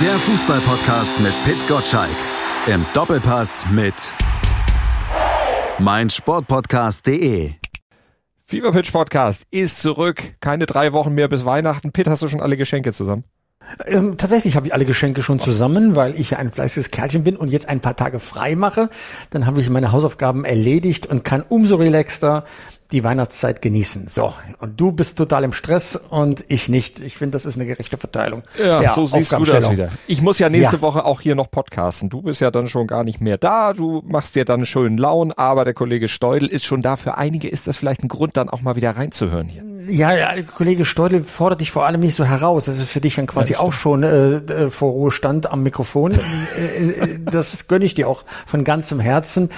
Der Fußballpodcast mit Pit Gottschalk. Im Doppelpass mit meinsportpodcast.de. FIFA Pitch Podcast ist zurück. Keine drei Wochen mehr bis Weihnachten. Pitt, hast du schon alle Geschenke zusammen? Ähm, tatsächlich habe ich alle Geschenke schon zusammen, weil ich ein fleißiges Kerlchen bin und jetzt ein paar Tage frei mache. Dann habe ich meine Hausaufgaben erledigt und kann umso relaxter die Weihnachtszeit genießen. So, und du bist total im Stress und ich nicht. Ich finde, das ist eine gerechte Verteilung. Ja, so siehst du das wieder. Ich muss ja nächste ja. Woche auch hier noch podcasten. Du bist ja dann schon gar nicht mehr da. Du machst dir dann schönen Laun, aber der Kollege Steudel ist schon da. Für einige ist das vielleicht ein Grund, dann auch mal wieder reinzuhören hier. Ja, ja Kollege Steudel fordert dich vor allem nicht so heraus. Das ist für dich dann quasi ja, auch schon äh, äh, vor Ruhestand am Mikrofon. Äh, äh, das gönne ich dir auch von ganzem Herzen.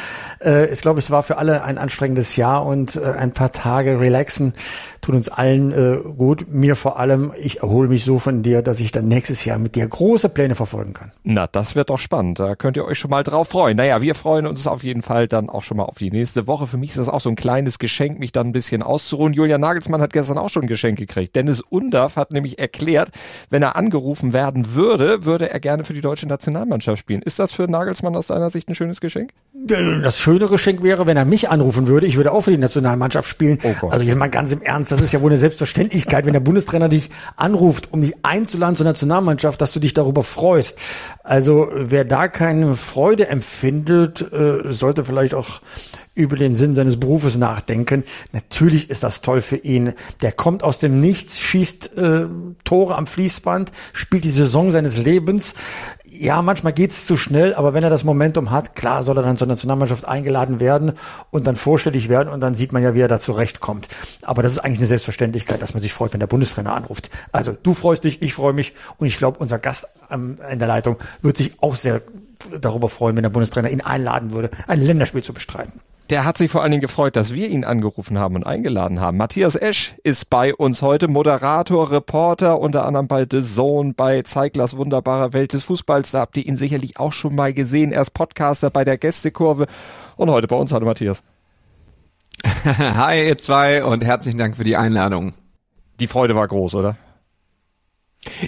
Äh, ich glaube, es war für alle ein anstrengendes Jahr und äh, ein paar Tage relaxen tut uns allen äh, gut. Mir vor allem, ich erhole mich so von dir, dass ich dann nächstes Jahr mit dir große Pläne verfolgen kann. Na, das wird doch spannend. Da könnt ihr euch schon mal drauf freuen. Naja, wir freuen uns auf jeden Fall dann auch schon mal auf die nächste Woche. Für mich ist das auch so ein kleines Geschenk, mich dann ein bisschen auszuruhen. Julian Nagelsmann hat gestern auch schon ein Geschenk gekriegt. Dennis Undaff hat nämlich erklärt, wenn er angerufen werden würde, würde er gerne für die deutsche Nationalmannschaft spielen. Ist das für Nagelsmann aus deiner Sicht ein schönes Geschenk? Das schöne Geschenk wäre, wenn er mich anrufen würde. Ich würde auch für die Nationalmannschaft spielen. Oh also jetzt mal ganz im Ernst, das ist ja wohl eine Selbstverständlichkeit, wenn der Bundestrainer dich anruft, um dich einzuladen zur Nationalmannschaft, dass du dich darüber freust. Also wer da keine Freude empfindet, äh, sollte vielleicht auch über den Sinn seines Berufes nachdenken. Natürlich ist das toll für ihn. Der kommt aus dem Nichts, schießt äh, Tore am Fließband, spielt die Saison seines Lebens ja, manchmal geht's zu schnell, aber wenn er das Momentum hat, klar soll er dann zur Nationalmannschaft eingeladen werden und dann vorstellig werden und dann sieht man ja, wie er da zurechtkommt. Aber das ist eigentlich eine Selbstverständlichkeit, dass man sich freut, wenn der Bundestrainer anruft. Also du freust dich, ich freue mich und ich glaube, unser Gast ähm, in der Leitung wird sich auch sehr darüber freuen, wenn der Bundestrainer ihn einladen würde, ein Länderspiel zu bestreiten. Der hat sich vor allen Dingen gefreut, dass wir ihn angerufen haben und eingeladen haben. Matthias Esch ist bei uns heute, Moderator, Reporter, unter anderem bei The Zone, bei Zeiglers wunderbarer Welt des Fußballs. Da habt ihr ihn sicherlich auch schon mal gesehen. Er ist Podcaster bei der Gästekurve und heute bei uns. Hallo Matthias. Hi ihr zwei und herzlichen Dank für die Einladung. Die Freude war groß, oder?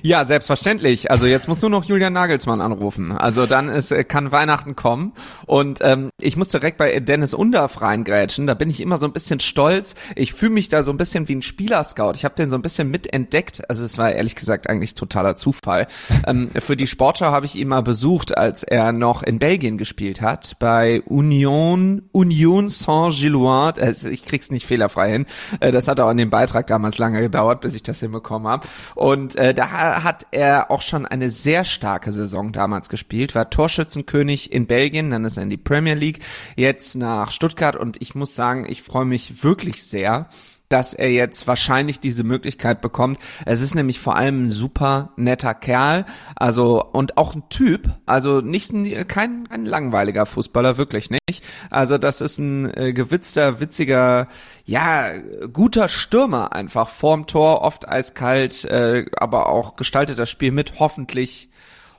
Ja, selbstverständlich. Also jetzt muss nur noch Julian Nagelsmann anrufen. Also dann ist, äh, kann Weihnachten kommen. Und ähm, ich muss direkt bei Dennis Underf reingrätschen. Da bin ich immer so ein bisschen stolz. Ich fühle mich da so ein bisschen wie ein Spielerscout. Ich habe den so ein bisschen mitentdeckt. Also es war ehrlich gesagt eigentlich totaler Zufall. ähm, für die Sportschau habe ich ihn mal besucht, als er noch in Belgien gespielt hat. Bei Union, Union Saint-Gilloise. Also ich krieg's nicht fehlerfrei hin. Äh, das hat auch an dem Beitrag damals lange gedauert, bis ich das hinbekommen habe. Und äh, da hat er auch schon eine sehr starke Saison damals gespielt, war Torschützenkönig in Belgien, dann ist er in die Premier League, jetzt nach Stuttgart und ich muss sagen, ich freue mich wirklich sehr, dass er jetzt wahrscheinlich diese Möglichkeit bekommt. Es ist nämlich vor allem ein super netter Kerl, also und auch ein Typ, also nicht ein, kein, kein langweiliger Fußballer, wirklich nicht. Also das ist ein äh, gewitzter, witziger, ja, guter Stürmer einfach vorm Tor, oft eiskalt, äh, aber auch gestaltet das Spiel mit. Hoffentlich,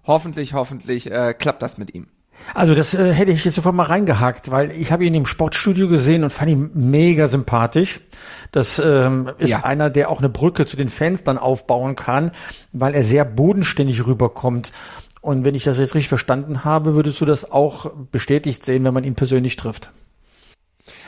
hoffentlich, hoffentlich äh, klappt das mit ihm. Also das äh, hätte ich jetzt sofort mal reingehakt, weil ich habe ihn im Sportstudio gesehen und fand ihn mega sympathisch. Das ähm, ist ja. einer, der auch eine Brücke zu den Fans dann aufbauen kann, weil er sehr bodenständig rüberkommt. Und wenn ich das jetzt richtig verstanden habe, würdest du das auch bestätigt sehen, wenn man ihn persönlich trifft?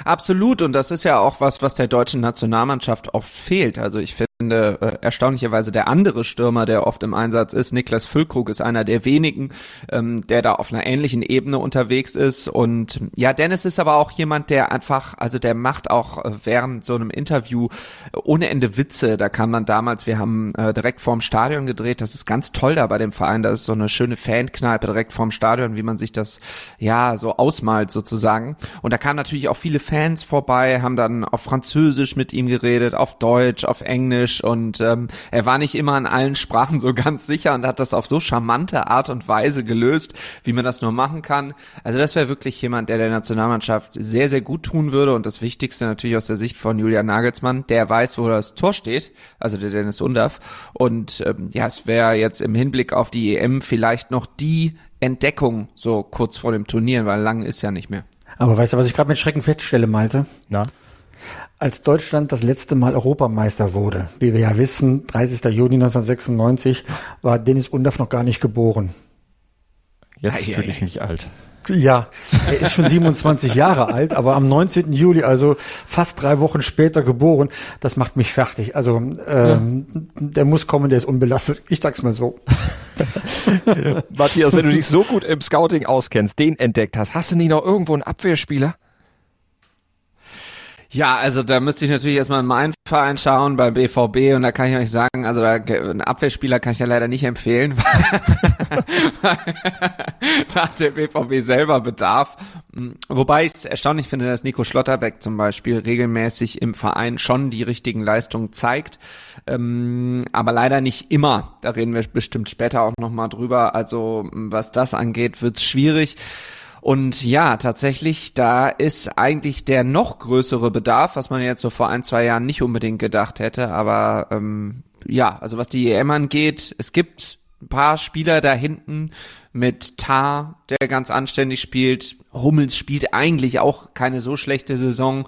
Absolut, und das ist ja auch was, was der deutschen Nationalmannschaft oft fehlt. Also ich finde, finde äh, erstaunlicherweise der andere Stürmer, der oft im Einsatz ist, Niklas Füllkrug, ist einer der wenigen, ähm, der da auf einer ähnlichen Ebene unterwegs ist. Und ja, Dennis ist aber auch jemand, der einfach, also der macht auch äh, während so einem Interview ohne Ende Witze. Da kam dann damals, wir haben äh, direkt vorm Stadion gedreht. Das ist ganz toll da bei dem Verein. Da ist so eine schöne Fankneipe direkt vorm Stadion, wie man sich das ja so ausmalt sozusagen. Und da kamen natürlich auch viele Fans vorbei, haben dann auf Französisch mit ihm geredet, auf Deutsch, auf Englisch Englisch und ähm, er war nicht immer in allen Sprachen so ganz sicher und hat das auf so charmante Art und Weise gelöst, wie man das nur machen kann. Also das wäre wirklich jemand, der der Nationalmannschaft sehr, sehr gut tun würde und das Wichtigste natürlich aus der Sicht von Julian Nagelsmann, der weiß, wo das Tor steht, also der Dennis Undaff und ähm, ja, es wäre jetzt im Hinblick auf die EM vielleicht noch die Entdeckung so kurz vor dem Turnier, weil lang ist ja nicht mehr. Aber weißt du, was ich gerade mit Schrecken feststelle, Malte? Na? Als Deutschland das letzte Mal Europameister wurde, wie wir ja wissen, 30. Juni 1996, war Dennis Undaff noch gar nicht geboren. Jetzt fühle ich mich alt. Ja, er ist schon 27 Jahre alt, aber am 19. Juli, also fast drei Wochen später geboren. Das macht mich fertig. Also ähm, ja. der muss kommen, der ist unbelastet. Ich sag's mal so. Matthias, wenn du dich so gut im Scouting auskennst, den entdeckt hast, hast du nie noch irgendwo einen Abwehrspieler? Ja, also da müsste ich natürlich erstmal in meinen Verein schauen bei BVB und da kann ich euch sagen, also da, einen Abwehrspieler kann ich ja leider nicht empfehlen, weil da hat der BVB selber Bedarf. Wobei ich es erstaunlich finde, dass Nico Schlotterbeck zum Beispiel regelmäßig im Verein schon die richtigen Leistungen zeigt, ähm, aber leider nicht immer. Da reden wir bestimmt später auch nochmal drüber. Also was das angeht, wird's schwierig. Und ja, tatsächlich, da ist eigentlich der noch größere Bedarf, was man jetzt so vor ein, zwei Jahren nicht unbedingt gedacht hätte. Aber ähm, ja, also was die EM angeht, es gibt ein paar Spieler da hinten mit Tar, der ganz anständig spielt. Hummels spielt eigentlich auch keine so schlechte Saison.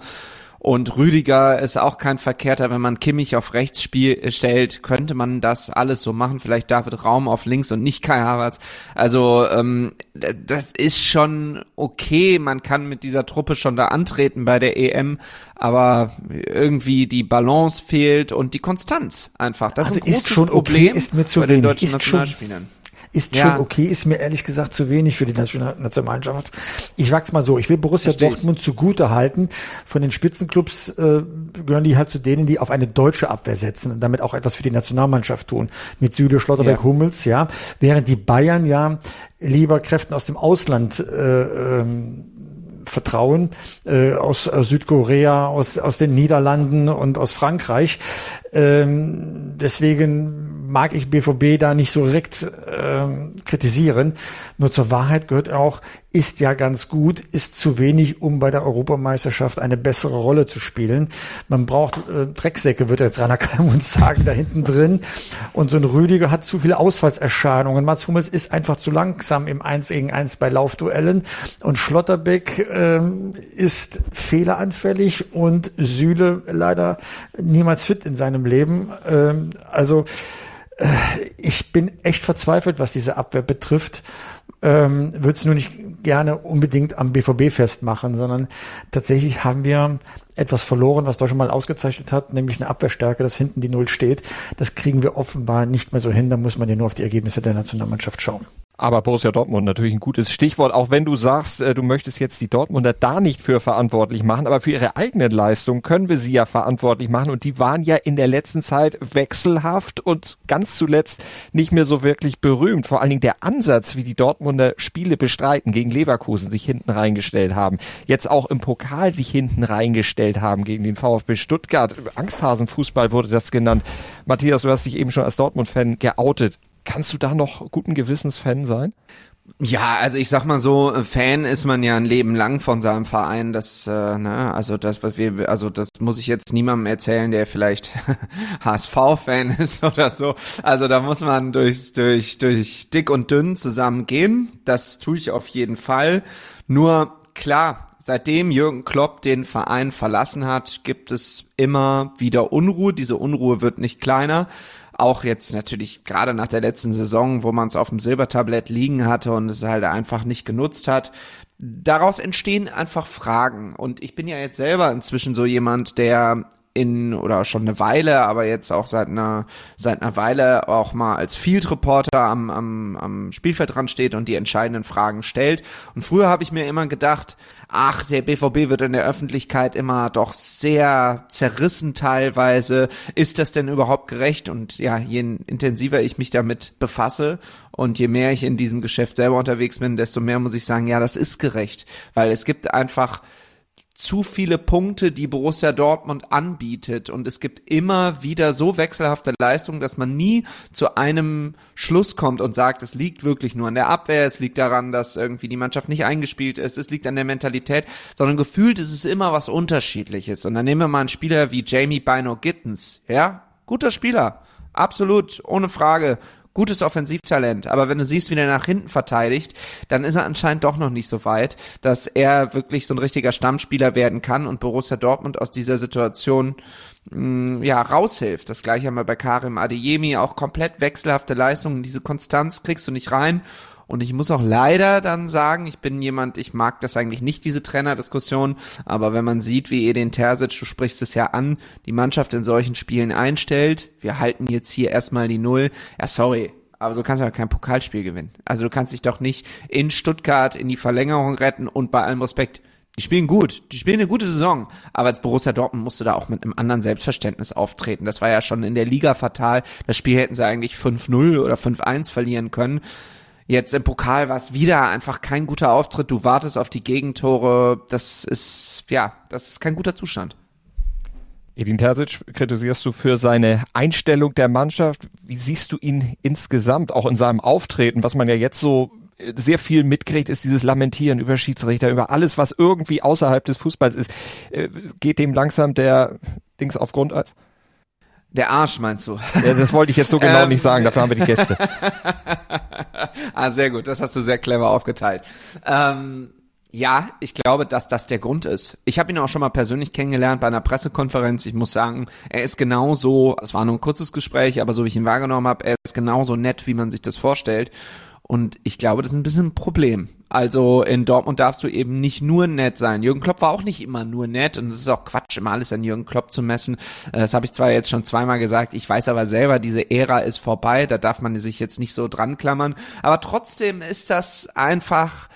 Und Rüdiger ist auch kein Verkehrter, wenn man Kimmich auf rechts spiel, äh, stellt, könnte man das alles so machen. Vielleicht David Raum auf links und nicht Kai Havertz. Also ähm, das ist schon okay. Man kann mit dieser Truppe schon da antreten bei der EM, aber irgendwie die Balance fehlt und die Konstanz einfach. Das also ist ein ist schon Problem okay, ist mir zu bei wenig. den deutschen ist Nationalspielern. Schon ist ja. schon okay, ist mir ehrlich gesagt zu wenig für die Nationalmannschaft. Ich sag's mal so, ich will Borussia Verstehe Dortmund zugute halten. Von den Spitzenclubs äh, gehören die halt zu denen, die auf eine deutsche Abwehr setzen und damit auch etwas für die Nationalmannschaft tun. Mit Süde, Schlotterberg, ja. Hummels, ja. Während die Bayern ja lieber Kräften aus dem Ausland äh, ähm, vertrauen, äh, aus, aus Südkorea, aus, aus den Niederlanden und aus Frankreich. Ähm, deswegen mag ich BVB da nicht so direkt ähm, kritisieren. Nur zur Wahrheit gehört auch, ist ja ganz gut, ist zu wenig, um bei der Europameisterschaft eine bessere Rolle zu spielen. Man braucht äh, Drecksäcke, wird jetzt Rainer Kalmund sagen, da hinten drin. Und so ein Rüdiger hat zu viele Ausfallserscheinungen. Mats Hummels ist einfach zu langsam im 1 gegen 1 bei Laufduellen. Und Schlotterbeck ähm, ist fehleranfällig und Süle leider niemals fit in seinem Leben. Ähm, also äh, ich bin echt verzweifelt, was diese Abwehr betrifft. Ähm, Würde es nur nicht gerne unbedingt am BVB festmachen, sondern tatsächlich haben wir etwas verloren, was Deutschland mal ausgezeichnet hat, nämlich eine Abwehrstärke, dass hinten die Null steht. Das kriegen wir offenbar nicht mehr so hin. Da muss man ja nur auf die Ergebnisse der Nationalmannschaft schauen. Aber Borussia Dortmund natürlich ein gutes Stichwort, auch wenn du sagst, äh, du möchtest jetzt die Dortmunder da nicht für verantwortlich machen, aber für ihre eigenen Leistungen können wir sie ja verantwortlich machen und die waren ja in der letzten Zeit wechselhaft und ganz zuletzt nicht mehr so wirklich berühmt. Vor allen Dingen der Ansatz, wie die Dortmunder Spiele bestreiten, gegen Leverkusen sich hinten reingestellt haben, jetzt auch im Pokal sich hinten reingestellt haben gegen den VfB Stuttgart. Angsthasenfußball wurde das genannt. Matthias, du hast dich eben schon als Dortmund-Fan geoutet. Kannst du da noch guten Gewissens Fan sein? Ja, also ich sag mal so, Fan ist man ja ein Leben lang von seinem Verein. Das, äh, ne, also das, was wir, also das muss ich jetzt niemandem erzählen, der vielleicht HSV-Fan ist oder so. Also da muss man durch, durch, durch dick und dünn zusammengehen. Das tue ich auf jeden Fall. Nur klar, seitdem Jürgen Klopp den Verein verlassen hat, gibt es immer wieder Unruhe. Diese Unruhe wird nicht kleiner. Auch jetzt natürlich gerade nach der letzten Saison, wo man es auf dem Silbertablett liegen hatte und es halt einfach nicht genutzt hat. Daraus entstehen einfach Fragen. Und ich bin ja jetzt selber inzwischen so jemand, der in oder schon eine Weile, aber jetzt auch seit einer seit einer Weile auch mal als Field Reporter am, am, am Spielfeld dran steht und die entscheidenden Fragen stellt. Und früher habe ich mir immer gedacht, ach, der BVB wird in der Öffentlichkeit immer doch sehr zerrissen teilweise. Ist das denn überhaupt gerecht? Und ja, je intensiver ich mich damit befasse und je mehr ich in diesem Geschäft selber unterwegs bin, desto mehr muss ich sagen, ja, das ist gerecht, weil es gibt einfach zu viele Punkte, die Borussia Dortmund anbietet. Und es gibt immer wieder so wechselhafte Leistungen, dass man nie zu einem Schluss kommt und sagt, es liegt wirklich nur an der Abwehr, es liegt daran, dass irgendwie die Mannschaft nicht eingespielt ist, es liegt an der Mentalität, sondern gefühlt ist es immer was Unterschiedliches. Und dann nehmen wir mal einen Spieler wie Jamie Bino Gittens, ja? Guter Spieler. Absolut, ohne Frage gutes Offensivtalent, aber wenn du siehst, wie der nach hinten verteidigt, dann ist er anscheinend doch noch nicht so weit, dass er wirklich so ein richtiger Stammspieler werden kann und Borussia Dortmund aus dieser Situation mh, mm, ja raushilft. Das gleiche haben wir bei Karim Adeyemi, auch komplett wechselhafte Leistungen, diese Konstanz kriegst du nicht rein und ich muss auch leider dann sagen, ich bin jemand, ich mag das eigentlich nicht, diese Trainerdiskussion, aber wenn man sieht, wie Edin Terzic, du sprichst es ja an, die Mannschaft in solchen Spielen einstellt, wir halten jetzt hier erstmal die Null, ja sorry, aber so kannst du ja kein Pokalspiel gewinnen. Also du kannst dich doch nicht in Stuttgart in die Verlängerung retten und bei allem Respekt, die spielen gut, die spielen eine gute Saison, aber als Borussia Dortmund musste da auch mit einem anderen Selbstverständnis auftreten. Das war ja schon in der Liga fatal. Das Spiel hätten sie eigentlich 5-0 oder 5-1 verlieren können. Jetzt im Pokal war es wieder einfach kein guter Auftritt. Du wartest auf die Gegentore. Das ist, ja, das ist kein guter Zustand. Edin Terzic kritisierst du für seine Einstellung der Mannschaft. Wie siehst du ihn insgesamt, auch in seinem Auftreten, was man ja jetzt so sehr viel mitkriegt, ist dieses Lamentieren über Schiedsrichter, über alles, was irgendwie außerhalb des Fußballs ist. Äh, geht dem langsam der Dings auf Grundeis? Der Arsch meinst du? Ja, das wollte ich jetzt so genau ähm, nicht sagen, dafür haben wir die Gäste. ah, sehr gut, das hast du sehr clever aufgeteilt. Ähm, ja, ich glaube, dass das der Grund ist. Ich habe ihn auch schon mal persönlich kennengelernt bei einer Pressekonferenz. Ich muss sagen, er ist genauso, es war nur ein kurzes Gespräch, aber so wie ich ihn wahrgenommen habe, er ist genauso nett, wie man sich das vorstellt. Und ich glaube, das ist ein bisschen ein Problem. Also in Dortmund darfst du eben nicht nur nett sein. Jürgen Klopp war auch nicht immer nur nett und es ist auch Quatsch, immer alles an Jürgen Klopp zu messen. Äh, das habe ich zwar jetzt schon zweimal gesagt, ich weiß aber selber, diese Ära ist vorbei, da darf man sich jetzt nicht so dran klammern. Aber trotzdem ist das einfach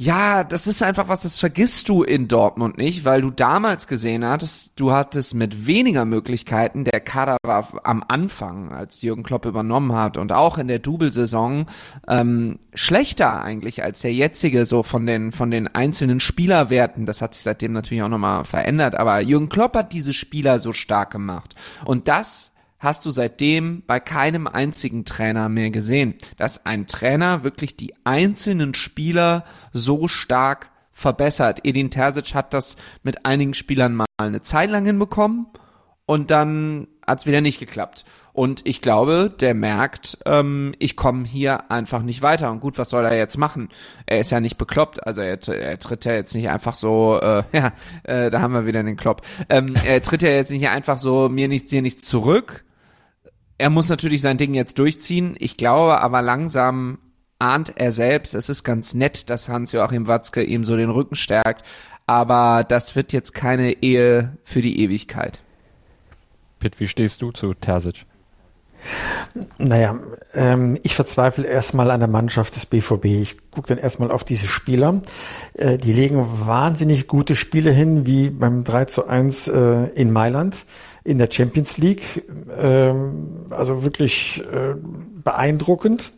ja, das ist einfach was, das vergisst du in Dortmund nicht, weil du damals gesehen hattest, du hattest mit weniger Möglichkeiten, der Kader war am Anfang, als Jürgen Klopp übernommen hat und auch in der Double-Saison ähm, schlechter eigentlich als der jetzige, so von den, von den einzelnen Spielerwerten. Das hat sich seitdem natürlich auch nochmal verändert, aber Jürgen Klopp hat diese Spieler so stark gemacht. Und das hast du seitdem bei keinem einzigen Trainer mehr gesehen, dass ein Trainer wirklich die einzelnen Spieler so stark verbessert. Edin Terzic hat das mit einigen Spielern mal eine Zeit lang hinbekommen und dann hat es wieder nicht geklappt. Und ich glaube, der merkt, ähm, ich komme hier einfach nicht weiter. Und gut, was soll er jetzt machen? Er ist ja nicht bekloppt, also er, er tritt ja jetzt nicht einfach so, äh, ja, äh, da haben wir wieder den Klopp. Ähm, er tritt ja jetzt nicht einfach so mir nichts, dir nichts zurück, er muss natürlich sein Ding jetzt durchziehen. Ich glaube aber langsam ahnt er selbst, es ist ganz nett, dass Hans-Joachim Watzke ihm so den Rücken stärkt, aber das wird jetzt keine Ehe für die Ewigkeit. Pitt, wie stehst du zu Terzic? Naja, ähm, ich verzweifle erstmal an der Mannschaft des BVB. Ich gucke dann erstmal auf diese Spieler. Äh, die legen wahnsinnig gute Spiele hin, wie beim 3 zu 1 äh, in Mailand in der Champions League. Ähm, also wirklich äh, beeindruckend.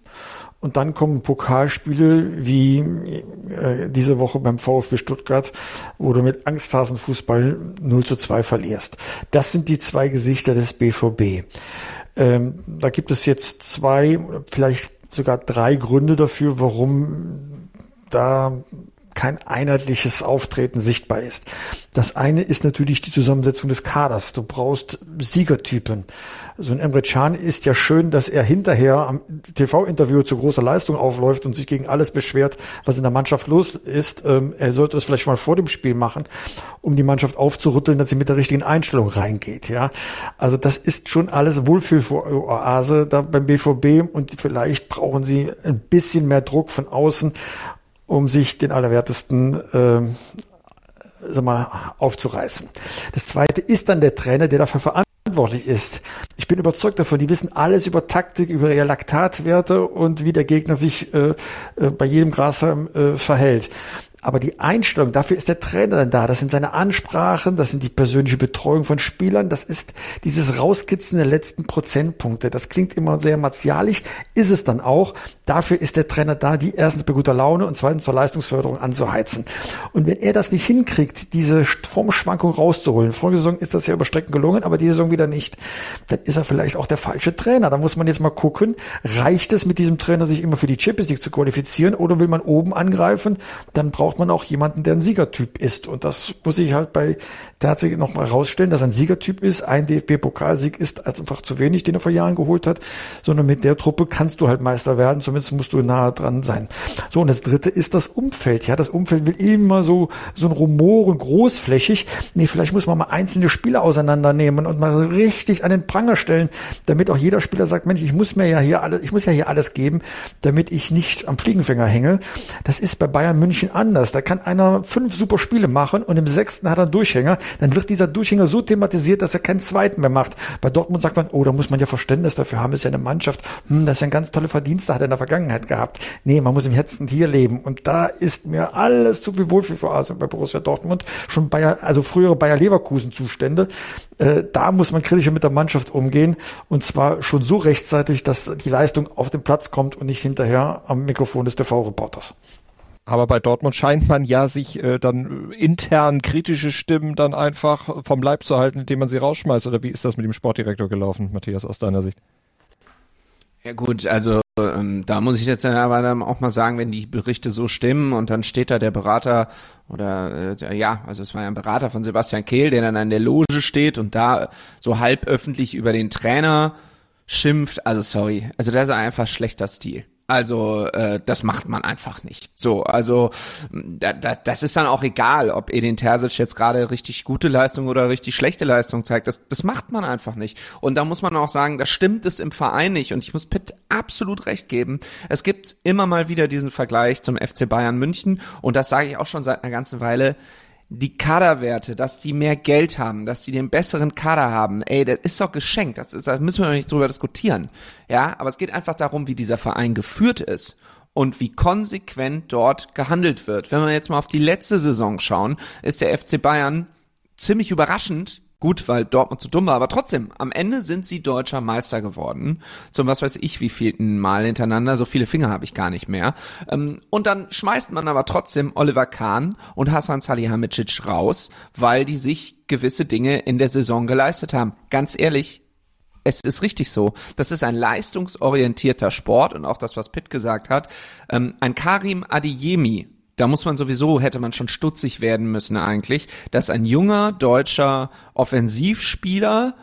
Und dann kommen Pokalspiele wie äh, diese Woche beim VfB Stuttgart, wo du mit Angsthasenfußball 0 zu 2 verlierst. Das sind die zwei Gesichter des BVB. Ähm, da gibt es jetzt zwei, vielleicht sogar drei Gründe dafür, warum da kein einheitliches Auftreten sichtbar ist. Das eine ist natürlich die Zusammensetzung des Kaders. Du brauchst Siegertypen. So ein Emre Can ist ja schön, dass er hinterher am TV-Interview zu großer Leistung aufläuft und sich gegen alles beschwert, was in der Mannschaft los ist. Ähm, er sollte das vielleicht mal vor dem Spiel machen, um die Mannschaft aufzurütteln, dass sie mit der richtigen Einstellung reingeht. Ja, also das ist schon alles Wohlfühl-Oase da beim BVB und vielleicht brauchen sie ein bisschen mehr Druck von außen, um sich den Allerwertesten äh, sag mal, aufzureißen. Das zweite ist dann der Trainer, der dafür verantwortlich ist. Ich bin überzeugt davon, die wissen alles über Taktik, über ihre Laktatwerte und wie der Gegner sich äh, äh, bei jedem Grashalm äh, verhält. Aber die Einstellung, dafür ist der Trainer dann da. Das sind seine Ansprachen, das sind die persönliche Betreuung von Spielern, das ist dieses Rauskitzen der letzten Prozentpunkte. Das klingt immer sehr martialisch, ist es dann auch. Dafür ist der Trainer da, die erstens bei guter Laune und zweitens zur Leistungsförderung anzuheizen. Und wenn er das nicht hinkriegt, diese Formschwankung rauszuholen, vorige Saison ist das ja über Strecken gelungen, aber die Saison wieder nicht, dann ist er vielleicht auch der falsche Trainer. Da muss man jetzt mal gucken, reicht es mit diesem Trainer, sich immer für die Champions League zu qualifizieren oder will man oben angreifen? Dann braucht braucht man auch jemanden, der ein Siegertyp ist. Und das muss ich halt bei tatsächlich noch mal rausstellen, dass ein Siegertyp ist. Ein DFB-Pokalsieg ist einfach zu wenig, den er vor Jahren geholt hat, sondern mit der Truppe kannst du halt Meister werden. Zumindest musst du nahe dran sein. So, und das dritte ist das Umfeld. Ja, das Umfeld will immer so, so ein Rumoren großflächig. Nee, vielleicht muss man mal einzelne Spieler auseinandernehmen und mal richtig an den Pranger stellen, damit auch jeder Spieler sagt, Mensch, ich muss mir ja hier alles, ich muss ja hier alles geben, damit ich nicht am Fliegenfänger hänge. Das ist bei Bayern München anders. Da kann einer fünf super Spiele machen und im sechsten hat er einen Durchhänger. Dann wird dieser Durchhänger so thematisiert, dass er keinen zweiten mehr macht. Bei Dortmund sagt man, oh, da muss man ja Verständnis dafür haben, ist ja eine Mannschaft, hm, das ist ja ein ganz tolle Verdienste, hat er in der Vergangenheit gehabt. Nee, man muss im Herzen hier leben. Und da ist mir alles zu viel Wohlfühlphase bei Borussia Dortmund. Schon Bayer, also frühere Bayer Leverkusen Zustände. Äh, da muss man kritischer mit der Mannschaft umgehen. Und zwar schon so rechtzeitig, dass die Leistung auf den Platz kommt und nicht hinterher am Mikrofon des TV-Reporters. Aber bei Dortmund scheint man ja sich äh, dann intern kritische Stimmen dann einfach vom Leib zu halten, indem man sie rausschmeißt. Oder wie ist das mit dem Sportdirektor gelaufen, Matthias, aus deiner Sicht? Ja gut, also ähm, da muss ich jetzt aber dann auch mal sagen, wenn die Berichte so stimmen und dann steht da der Berater oder äh, der, ja, also es war ja ein Berater von Sebastian Kehl, der dann an der Loge steht und da so halb öffentlich über den Trainer schimpft. Also sorry, also das ist einfach schlechter Stil. Also äh, das macht man einfach nicht. So, also da, da, das ist dann auch egal, ob Edin Terzic jetzt gerade richtig gute Leistung oder richtig schlechte Leistung zeigt. Das, das macht man einfach nicht. Und da muss man auch sagen, da stimmt es im Verein nicht. Und ich muss Pitt absolut recht geben. Es gibt immer mal wieder diesen Vergleich zum FC Bayern München. Und das sage ich auch schon seit einer ganzen Weile die Kaderwerte, dass die mehr Geld haben, dass die den besseren Kader haben, ey, das ist doch geschenkt, das, ist, da müssen wir nicht drüber diskutieren. Ja, aber es geht einfach darum, wie dieser Verein geführt ist und wie konsequent dort gehandelt wird. Wenn wir jetzt mal auf die letzte Saison schauen, ist der FC Bayern ziemlich überraschend Gut, weil Dortmund zu dumm war, aber trotzdem, am Ende sind sie deutscher Meister geworden. Zum was weiß ich wie vielten Mal hintereinander, so viele Finger habe ich gar nicht mehr. Ähm, und dann schmeißt man aber trotzdem Oliver Kahn und Hasan Salihamidzic raus, weil die sich gewisse Dinge in der Saison geleistet haben. Ganz ehrlich, es ist richtig so. Das ist ein leistungsorientierter Sport und auch das, was Pitt gesagt hat. Ähm, ein Karim Adiyemi da muss man sowieso, hätte man schon stutzig werden müssen eigentlich, dass ein junger deutscher Offensivspieler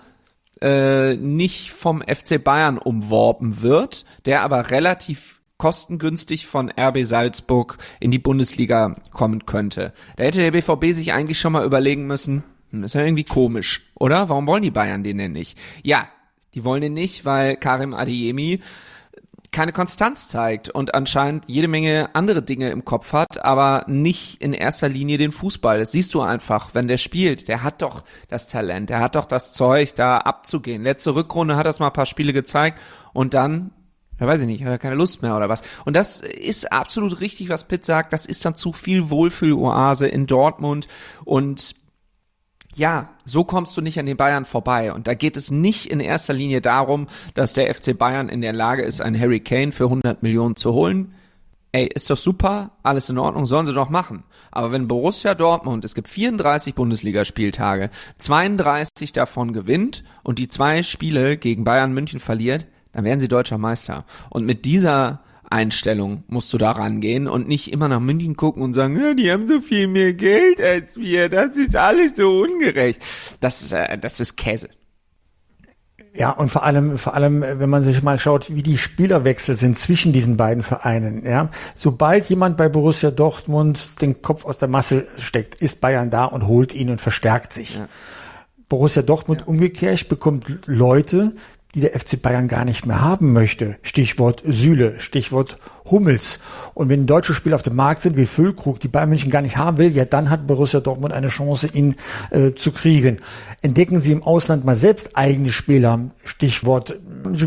äh, nicht vom FC Bayern umworben wird, der aber relativ kostengünstig von RB Salzburg in die Bundesliga kommen könnte. Da hätte der BVB sich eigentlich schon mal überlegen müssen, hm, ist ja irgendwie komisch, oder? Warum wollen die Bayern den denn nicht? Ja, die wollen den nicht, weil Karim Adiemi keine Konstanz zeigt und anscheinend jede Menge andere Dinge im Kopf hat, aber nicht in erster Linie den Fußball. Das siehst du einfach, wenn der spielt. Der hat doch das Talent, der hat doch das Zeug, da abzugehen. Letzte Rückrunde hat das mal ein paar Spiele gezeigt und dann ja, weiß ich nicht, hat er keine Lust mehr oder was. Und das ist absolut richtig, was Pitt sagt. Das ist dann zu viel Wohlfühloase in Dortmund und ja, so kommst du nicht an den Bayern vorbei. Und da geht es nicht in erster Linie darum, dass der FC Bayern in der Lage ist, einen Harry Kane für 100 Millionen zu holen. Ey, ist doch super, alles in Ordnung, sollen sie doch machen. Aber wenn Borussia Dortmund, es gibt 34 Bundesligaspieltage, 32 davon gewinnt und die zwei Spiele gegen Bayern München verliert, dann werden sie deutscher Meister. Und mit dieser Einstellung musst du da rangehen und nicht immer nach München gucken und sagen, ja, die haben so viel mehr Geld als wir, das ist alles so ungerecht. Das ist, äh, das ist Käse. Ja, und vor allem, vor allem, wenn man sich mal schaut, wie die Spielerwechsel sind zwischen diesen beiden Vereinen, ja. Sobald jemand bei Borussia Dortmund den Kopf aus der Masse steckt, ist Bayern da und holt ihn und verstärkt sich. Ja. Borussia Dortmund ja. umgekehrt bekommt Leute, die der FC Bayern gar nicht mehr haben möchte. Stichwort Süle, Stichwort Hummels. Und wenn deutsche Spieler auf dem Markt sind wie Füllkrug, die Bayern München gar nicht haben will, ja, dann hat Borussia Dortmund eine Chance, ihn äh, zu kriegen. Entdecken Sie im Ausland mal selbst eigene Spieler, Stichwort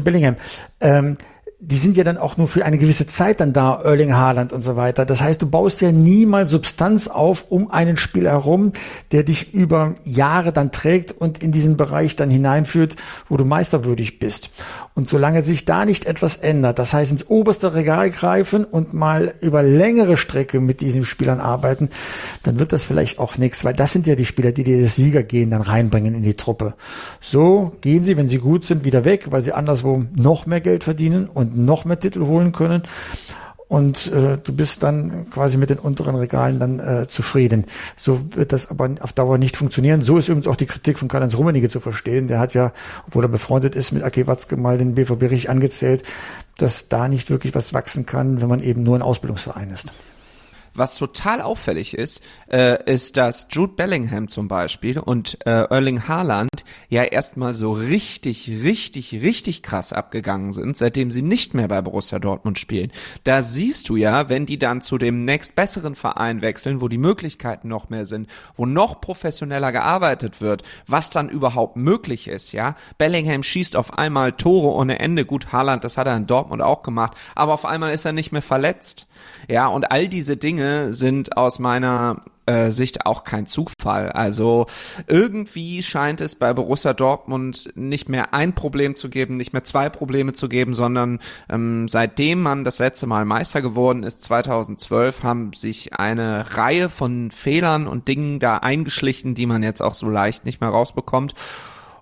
Bellingham. Ähm, die sind ja dann auch nur für eine gewisse Zeit dann da, Erling Haaland und so weiter. Das heißt, du baust ja nie mal Substanz auf um einen Spieler herum, der dich über Jahre dann trägt und in diesen Bereich dann hineinführt, wo du meisterwürdig bist. Und solange sich da nicht etwas ändert, das heißt ins oberste Regal greifen und mal über längere Strecke mit diesen Spielern arbeiten, dann wird das vielleicht auch nichts, weil das sind ja die Spieler, die dir das Siegergehen dann reinbringen in die Truppe. So gehen sie, wenn sie gut sind, wieder weg, weil sie anderswo noch mehr Geld verdienen und noch mehr Titel holen können. und äh, du bist dann quasi mit den unteren Regalen dann äh, zufrieden. So wird das aber auf Dauer nicht funktionieren. So ist übrigens auch die Kritik von Karl-Heinz Rummenigge zu verstehen. Der hat ja, obwohl er befreundet ist mit Aki Watzke, mal den BVB richtig angezählt, dass da nicht wirklich was wachsen kann, wenn man eben nur ein Ausbildungsverein ist. Was total auffällig ist, äh, ist, dass Jude Bellingham zum Beispiel und äh, Erling Haaland ja erstmal so richtig, richtig, richtig krass abgegangen sind, seitdem sie nicht mehr bei Borussia Dortmund spielen. Da siehst du ja, wenn die dann zu dem nächst besseren Verein wechseln, wo die Möglichkeiten noch mehr sind, wo noch professioneller gearbeitet wird, was dann überhaupt möglich ist, ja. Bellingham schießt auf einmal Tore ohne Ende. Gut, Haaland, das hat er in Dortmund auch gemacht, aber auf einmal ist er nicht mehr verletzt. Ja, und all diese Dinge sind aus meiner äh, Sicht auch kein Zufall. Also irgendwie scheint es bei Borussia Dortmund nicht mehr ein Problem zu geben, nicht mehr zwei Probleme zu geben, sondern ähm, seitdem man das letzte Mal Meister geworden ist, 2012, haben sich eine Reihe von Fehlern und Dingen da eingeschlichen, die man jetzt auch so leicht nicht mehr rausbekommt.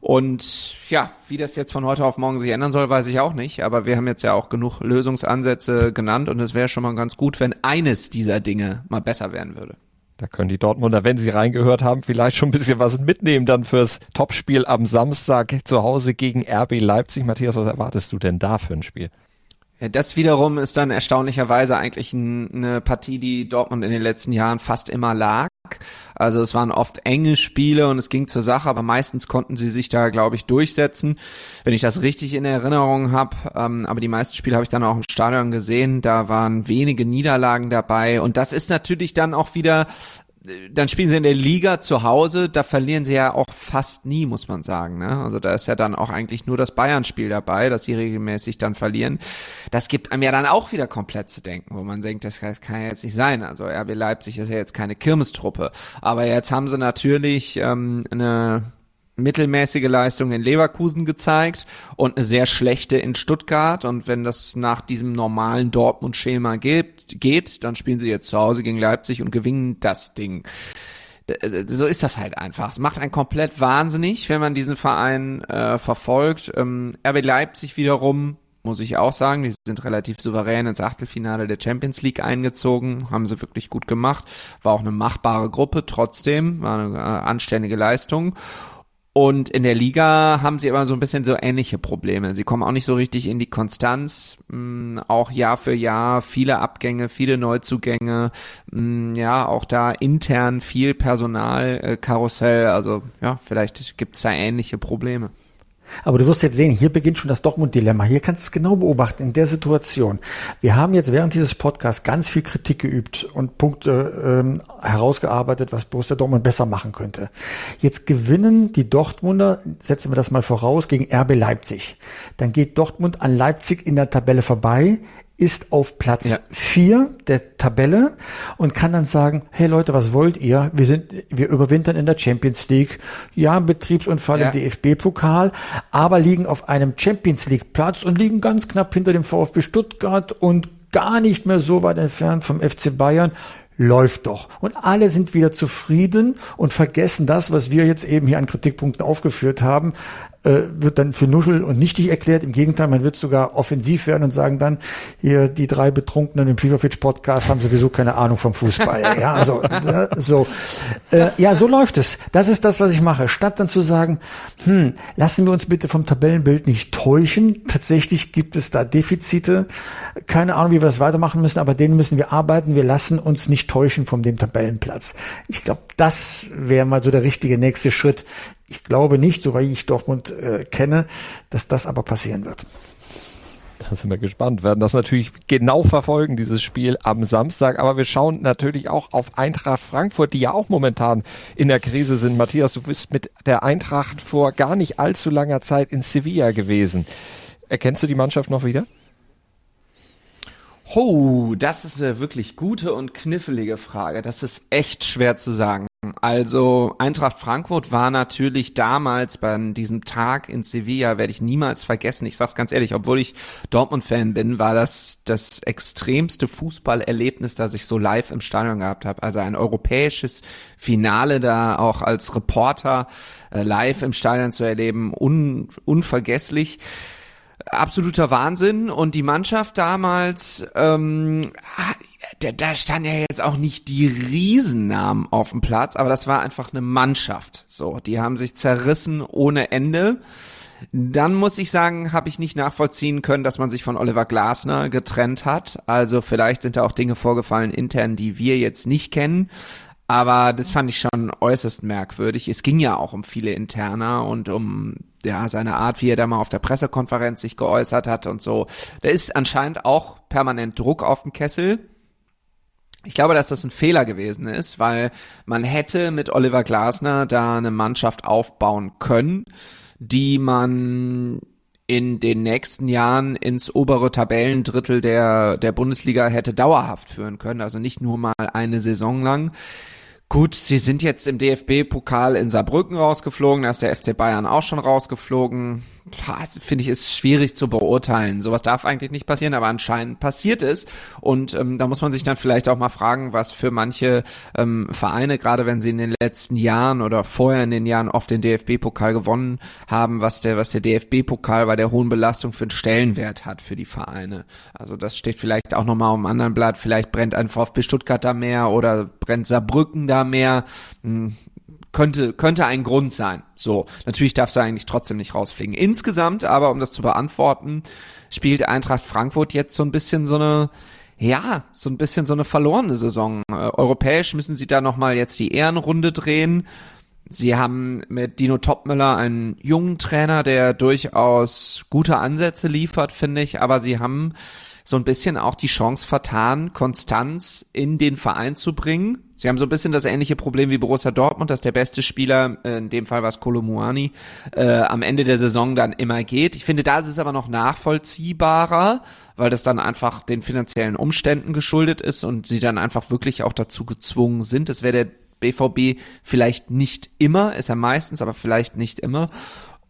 Und ja, wie das jetzt von heute auf morgen sich ändern soll, weiß ich auch nicht. Aber wir haben jetzt ja auch genug Lösungsansätze genannt und es wäre schon mal ganz gut, wenn eines dieser Dinge mal besser werden würde. Da können die Dortmunder, wenn sie reingehört haben, vielleicht schon ein bisschen was mitnehmen dann fürs Topspiel am Samstag zu Hause gegen RB Leipzig. Matthias, was erwartest du denn da für ein Spiel? Ja, das wiederum ist dann erstaunlicherweise eigentlich eine Partie, die Dortmund in den letzten Jahren fast immer lag. Also es waren oft enge Spiele und es ging zur Sache, aber meistens konnten sie sich da, glaube ich, durchsetzen. Wenn ich das richtig in Erinnerung habe, ähm, aber die meisten Spiele habe ich dann auch im Stadion gesehen, da waren wenige Niederlagen dabei und das ist natürlich dann auch wieder dann spielen sie in der Liga zu Hause, da verlieren sie ja auch fast nie, muss man sagen. Ne? Also da ist ja dann auch eigentlich nur das Bayern-Spiel dabei, dass sie regelmäßig dann verlieren. Das gibt einem ja dann auch wieder komplett zu denken, wo man denkt, das kann ja jetzt nicht sein. Also RB Leipzig ist ja jetzt keine Kirmestruppe. Aber jetzt haben sie natürlich ähm, eine mittelmäßige Leistung in Leverkusen gezeigt und eine sehr schlechte in Stuttgart. Und wenn das nach diesem normalen Dortmund-Schema geht, geht, dann spielen sie jetzt zu Hause gegen Leipzig und gewinnen das Ding. So ist das halt einfach. Es macht einen komplett wahnsinnig, wenn man diesen Verein äh, verfolgt. Ähm, RB Leipzig wiederum muss ich auch sagen, die sind relativ souverän ins Achtelfinale der Champions League eingezogen, haben sie wirklich gut gemacht, war auch eine machbare Gruppe, trotzdem war eine äh, anständige Leistung und in der Liga haben sie aber so ein bisschen so ähnliche Probleme. Sie kommen auch nicht so richtig in die Konstanz, mm, auch Jahr für Jahr viele Abgänge, viele Neuzugänge, mm, ja, auch da intern viel Personalkarussell. Also ja, vielleicht gibt's da ähnliche Probleme. Aber du wirst jetzt sehen, hier beginnt schon das Dortmund-Dilemma. Hier kannst du es genau beobachten in der Situation. Wir haben jetzt während dieses Podcasts ganz viel Kritik geübt und Punkte ähm, herausgearbeitet, was Borussia Dortmund besser machen könnte. Jetzt gewinnen die Dortmunder, setzen wir das mal voraus, gegen RB Leipzig. Dann geht Dortmund an Leipzig in der Tabelle vorbei, ist auf Platz ja. vier der Tabelle und kann dann sagen, hey Leute, was wollt ihr? Wir sind, wir überwintern in der Champions League. Ja, Betriebsunfall ja. im DFB-Pokal, aber liegen auf einem Champions League Platz und liegen ganz knapp hinter dem VfB Stuttgart und gar nicht mehr so weit entfernt vom FC Bayern läuft doch. Und alle sind wieder zufrieden und vergessen das, was wir jetzt eben hier an Kritikpunkten aufgeführt haben äh, wird dann für Nuschel und nichtig erklärt. Im Gegenteil, man wird sogar offensiv werden und sagen dann, hier die drei Betrunkenen im Feverfitch Podcast haben sowieso keine Ahnung vom Fußball. ja, also äh, so. Äh, ja, so läuft es. Das ist das, was ich mache. Statt dann zu sagen, hm, lassen wir uns bitte vom Tabellenbild nicht täuschen. Tatsächlich gibt es da Defizite. Keine Ahnung, wie wir das weitermachen müssen, aber denen müssen wir arbeiten. Wir lassen uns nicht täuschen von dem Tabellenplatz. Ich glaube, das wäre mal so der richtige nächste Schritt ich glaube nicht, so wie ich Dortmund äh, kenne, dass das aber passieren wird. Da sind wir gespannt, werden das natürlich genau verfolgen, dieses Spiel am Samstag. Aber wir schauen natürlich auch auf Eintracht Frankfurt, die ja auch momentan in der Krise sind. Matthias, du bist mit der Eintracht vor gar nicht allzu langer Zeit in Sevilla gewesen. Erkennst du die Mannschaft noch wieder? Oh, das ist eine wirklich gute und knifflige Frage. Das ist echt schwer zu sagen. Also Eintracht Frankfurt war natürlich damals bei diesem Tag in Sevilla, werde ich niemals vergessen. Ich sag's ganz ehrlich, obwohl ich Dortmund-Fan bin, war das das extremste Fußballerlebnis, das ich so live im Stadion gehabt habe. Also ein europäisches Finale da auch als Reporter äh, live im Stadion zu erleben, un unvergesslich. absoluter Wahnsinn und die Mannschaft damals, ähm, da, da stand ja jetzt auch nicht die Riesennamen auf dem Platz, aber das war einfach eine Mannschaft. So, die haben sich zerrissen ohne Ende. Dann muss ich sagen, habe ich nicht nachvollziehen können, dass man sich von Oliver Glasner getrennt hat. Also vielleicht sind da auch Dinge vorgefallen intern, die wir jetzt nicht kennen. Aber das fand ich schon äußerst merkwürdig. Es ging ja auch um viele Interner und um ja seine Art, wie er da mal auf der Pressekonferenz sich geäußert hat und so. Da ist anscheinend auch permanent Druck auf dem Kessel. Ich glaube, dass das ein Fehler gewesen ist, weil man hätte mit Oliver Glasner da eine Mannschaft aufbauen können, die man in den nächsten Jahren ins obere Tabellendrittel der, der Bundesliga hätte dauerhaft führen können. Also nicht nur mal eine Saison lang. Gut, sie sind jetzt im DFB-Pokal in Saarbrücken rausgeflogen, da ist der FC Bayern auch schon rausgeflogen. Finde ich, ist schwierig zu beurteilen. Sowas darf eigentlich nicht passieren, aber anscheinend passiert es. Und ähm, da muss man sich dann vielleicht auch mal fragen, was für manche ähm, Vereine, gerade wenn sie in den letzten Jahren oder vorher in den Jahren oft den DFB-Pokal gewonnen haben, was der, was der DFB-Pokal bei der hohen Belastung für einen Stellenwert hat für die Vereine. Also das steht vielleicht auch nochmal um anderen Blatt. Vielleicht brennt ein VfB Stuttgart da mehr oder brennt Saarbrücken da mehr. Könnte, könnte ein Grund sein. So, natürlich darfst du eigentlich trotzdem nicht rausfliegen. Insgesamt, aber um das zu beantworten, spielt Eintracht Frankfurt jetzt so ein bisschen so eine, ja, so ein bisschen so eine verlorene Saison. Äh, europäisch müssen sie da nochmal jetzt die Ehrenrunde drehen. Sie haben mit Dino Topmüller einen jungen Trainer, der durchaus gute Ansätze liefert, finde ich, aber sie haben so ein bisschen auch die Chance vertan, Konstanz in den Verein zu bringen. Sie haben so ein bisschen das ähnliche Problem wie Borussia Dortmund, dass der beste Spieler, äh, in dem Fall war es Kolomuani, äh, am Ende der Saison dann immer geht. Ich finde, da ist es aber noch nachvollziehbarer, weil das dann einfach den finanziellen Umständen geschuldet ist und sie dann einfach wirklich auch dazu gezwungen sind. Das wäre der BVB vielleicht nicht immer, ist er meistens, aber vielleicht nicht immer.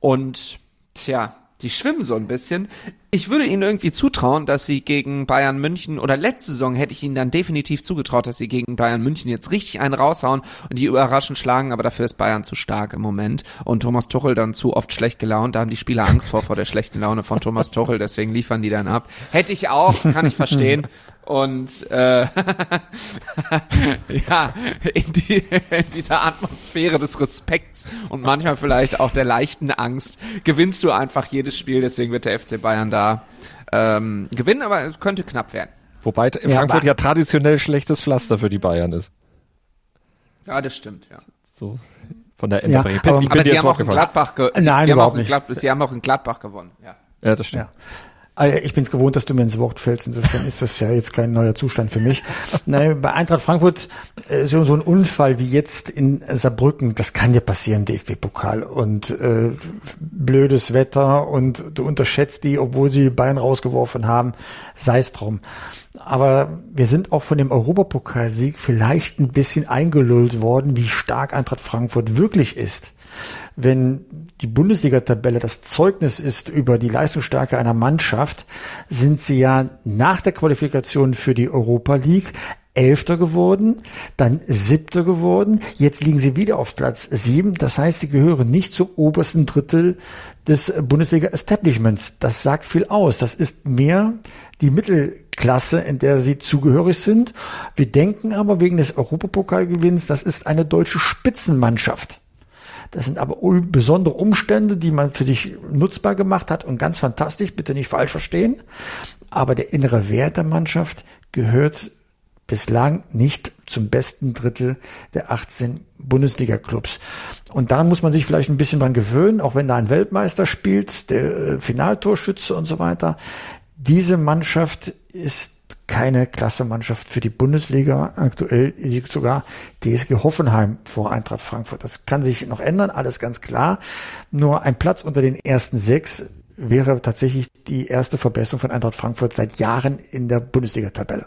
Und tja, die schwimmen so ein bisschen. Ich würde ihnen irgendwie zutrauen, dass sie gegen Bayern München oder letzte Saison hätte ich ihnen dann definitiv zugetraut, dass sie gegen Bayern München jetzt richtig einen raushauen und die überraschend schlagen, aber dafür ist Bayern zu stark im Moment und Thomas Tuchel dann zu oft schlecht gelaunt. Da haben die Spieler Angst vor, vor der schlechten Laune von Thomas Tuchel, deswegen liefern die dann ab. Hätte ich auch, kann ich verstehen. Und äh, ja, in, die, in dieser Atmosphäre des Respekts und manchmal vielleicht auch der leichten Angst gewinnst du einfach jedes Spiel. Deswegen wird der FC Bayern da ähm, gewinnen, aber es könnte knapp werden. Wobei ja, Frankfurt ja traditionell schlechtes Pflaster für die Bayern ist. Ja, das stimmt, ja. So von der Änderung. Ja, aber, aber sie haben auch in Gladbach, ge Nein, überhaupt nicht. Gladbach, sie haben auch in Gladbach gewonnen. Ja, ja das stimmt. Ja. Ah, ich bin es gewohnt, dass du mir ins Wort fällst. Insofern ist das ja jetzt kein neuer Zustand für mich. Nein, bei Eintracht Frankfurt äh, so, so ein Unfall wie jetzt in Saarbrücken, das kann ja passieren, DFB-Pokal. Und äh, blödes Wetter und du unterschätzt die, obwohl sie die Beine rausgeworfen haben, sei es drum. Aber wir sind auch von dem Europapokalsieg vielleicht ein bisschen eingelullt worden, wie stark Eintracht Frankfurt wirklich ist wenn die Bundesliga-Tabelle das Zeugnis ist über die Leistungsstärke einer Mannschaft, sind sie ja nach der Qualifikation für die Europa League Elfter geworden, dann Siebter geworden, jetzt liegen sie wieder auf Platz sieben. Das heißt, sie gehören nicht zum obersten Drittel des Bundesliga-Establishments. Das sagt viel aus. Das ist mehr die Mittelklasse, in der sie zugehörig sind. Wir denken aber wegen des Europapokalgewinns, das ist eine deutsche Spitzenmannschaft. Das sind aber besondere Umstände, die man für sich nutzbar gemacht hat und ganz fantastisch, bitte nicht falsch verstehen. Aber der innere Wert der Mannschaft gehört bislang nicht zum besten Drittel der 18 Bundesliga-Clubs. Und da muss man sich vielleicht ein bisschen dran gewöhnen, auch wenn da ein Weltmeister spielt, der äh, Finaltorschütze und so weiter. Diese Mannschaft ist keine Klassemannschaft für die Bundesliga. Aktuell liegt sogar DSG Hoffenheim vor Eintracht Frankfurt. Das kann sich noch ändern, alles ganz klar. Nur ein Platz unter den ersten sechs wäre tatsächlich die erste Verbesserung von Eintracht Frankfurt seit Jahren in der Bundesliga-Tabelle.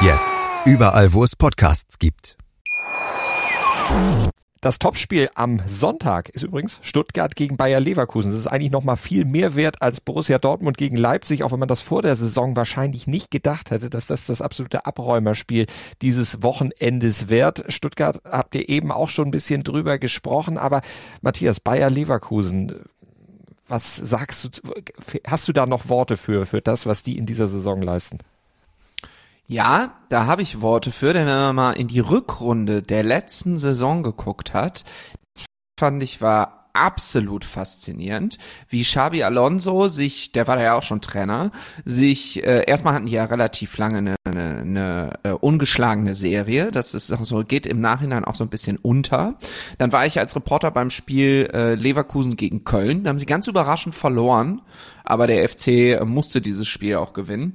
Jetzt überall, wo es Podcasts gibt. Das Topspiel am Sonntag ist übrigens Stuttgart gegen Bayer Leverkusen. Das ist eigentlich noch mal viel mehr wert als Borussia Dortmund gegen Leipzig, auch wenn man das vor der Saison wahrscheinlich nicht gedacht hätte, dass das das absolute Abräumerspiel dieses Wochenendes wird. Stuttgart habt ihr eben auch schon ein bisschen drüber gesprochen, aber Matthias, Bayer Leverkusen, was sagst du, hast du da noch Worte für, für das, was die in dieser Saison leisten? Ja, da habe ich Worte für, denn wenn man mal in die Rückrunde der letzten Saison geguckt hat, fand ich war absolut faszinierend, wie Xabi Alonso sich, der war da ja auch schon Trainer, sich äh, erstmal hatten die ja relativ lange eine, eine, eine äh, ungeschlagene Serie, das ist auch so geht im Nachhinein auch so ein bisschen unter. Dann war ich als Reporter beim Spiel äh, Leverkusen gegen Köln, da haben sie ganz überraschend verloren, aber der FC musste dieses Spiel auch gewinnen